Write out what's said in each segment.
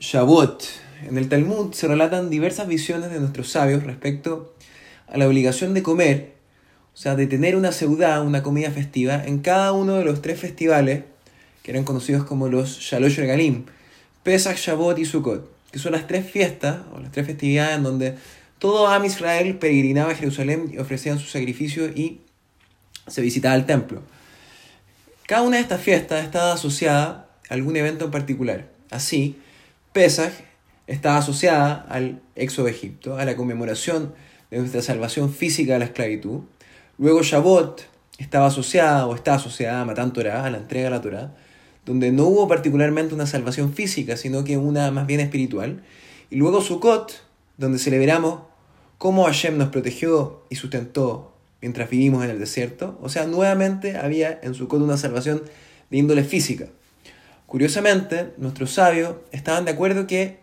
Shavuot. En el Talmud se relatan diversas visiones de nuestros sabios respecto a la obligación de comer, o sea, de tener una seudá, una comida festiva, en cada uno de los tres festivales que eran conocidos como los Shalosh Regalim, Pesach, Shavuot y Sukkot, que son las tres fiestas o las tres festividades en donde todo Am Israel peregrinaba a Jerusalén y ofrecían su sacrificio y se visitaba el templo. Cada una de estas fiestas estaba asociada a algún evento en particular. Así, Pesach estaba asociada al éxodo de Egipto, a la conmemoración de nuestra salvación física de la esclavitud. Luego Shavuot estaba asociada o está asociada a Matan Torah, a la entrega de la Torah, donde no hubo particularmente una salvación física, sino que una más bien espiritual. Y luego Sukkot, donde celebramos cómo Hashem nos protegió y sustentó mientras vivimos en el desierto. O sea, nuevamente había en Sukkot una salvación de índole física. Curiosamente, nuestros sabios estaban de acuerdo que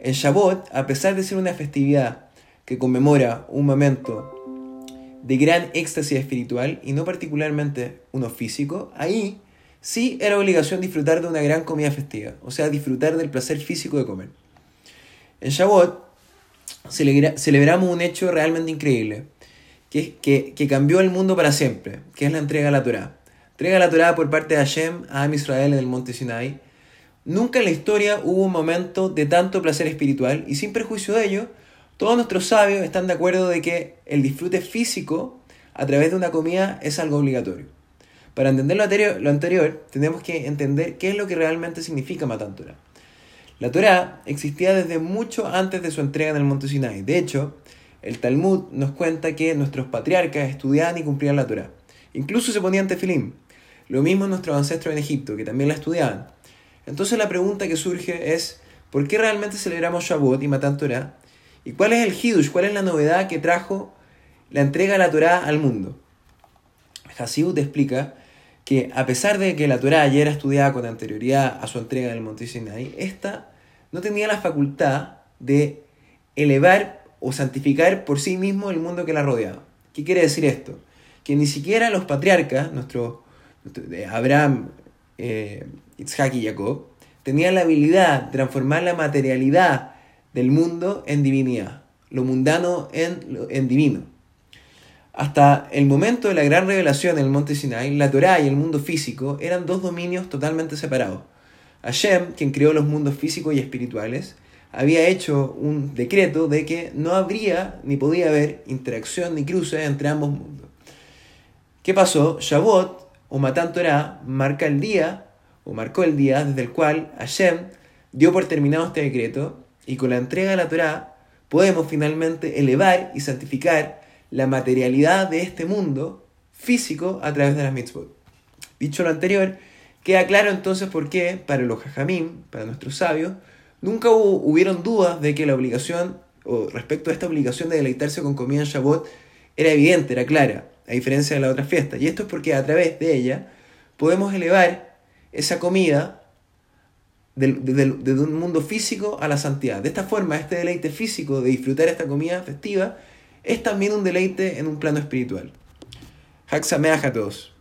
en Shavuot, a pesar de ser una festividad que conmemora un momento de gran éxtasis espiritual y no particularmente uno físico, ahí sí era obligación disfrutar de una gran comida festiva, o sea, disfrutar del placer físico de comer. En Shavuot celebramos un hecho realmente increíble, que, que, que cambió el mundo para siempre, que es la entrega a la Torah. Entrega la Torah por parte de Hashem a Am Israel en el monte Sinai. Nunca en la historia hubo un momento de tanto placer espiritual y sin perjuicio de ello, todos nuestros sabios están de acuerdo de que el disfrute físico a través de una comida es algo obligatorio. Para entender lo anterior, lo anterior tenemos que entender qué es lo que realmente significa Matan Torah. La Torah existía desde mucho antes de su entrega en el monte Sinai. De hecho, el Talmud nos cuenta que nuestros patriarcas estudiaban y cumplían la Torah. Incluso se ponían tefilim. Lo mismo nuestros ancestros en Egipto, que también la estudiaban. Entonces la pregunta que surge es, ¿por qué realmente celebramos Shavuot y Matan Torah? ¿Y cuál es el Hidush, cuál es la novedad que trajo la entrega de la Torah al mundo? Hasidut explica que a pesar de que la Torah ya era estudiada con anterioridad a su entrega en el Monte Sinai, esta no tenía la facultad de elevar o santificar por sí mismo el mundo que la rodeaba. ¿Qué quiere decir esto? Que ni siquiera los patriarcas, nuestro de Abraham, eh, Isaac y Jacob, tenían la habilidad de transformar la materialidad del mundo en divinidad, lo mundano en, en divino. Hasta el momento de la gran revelación en el monte Sinai, la Torá y el mundo físico eran dos dominios totalmente separados. Hashem, quien creó los mundos físicos y espirituales, había hecho un decreto de que no habría ni podía haber interacción ni cruce entre ambos mundos. ¿Qué pasó? Shavuot o Matan Torah marca el día, o marcó el día desde el cual Hashem dio por terminado este decreto, y con la entrega de la Torah podemos finalmente elevar y santificar la materialidad de este mundo físico a través de las mitzvot. Dicho lo anterior, queda claro entonces por qué para los jajamim, para nuestros sabios, nunca hubo, hubieron dudas de que la obligación, o respecto a esta obligación de deleitarse con comida en Shabbat, era evidente, era clara a diferencia de la otra fiesta. Y esto es porque a través de ella podemos elevar esa comida desde un mundo físico a la santidad. De esta forma, este deleite físico de disfrutar esta comida festiva es también un deleite en un plano espiritual. Haxameach a todos.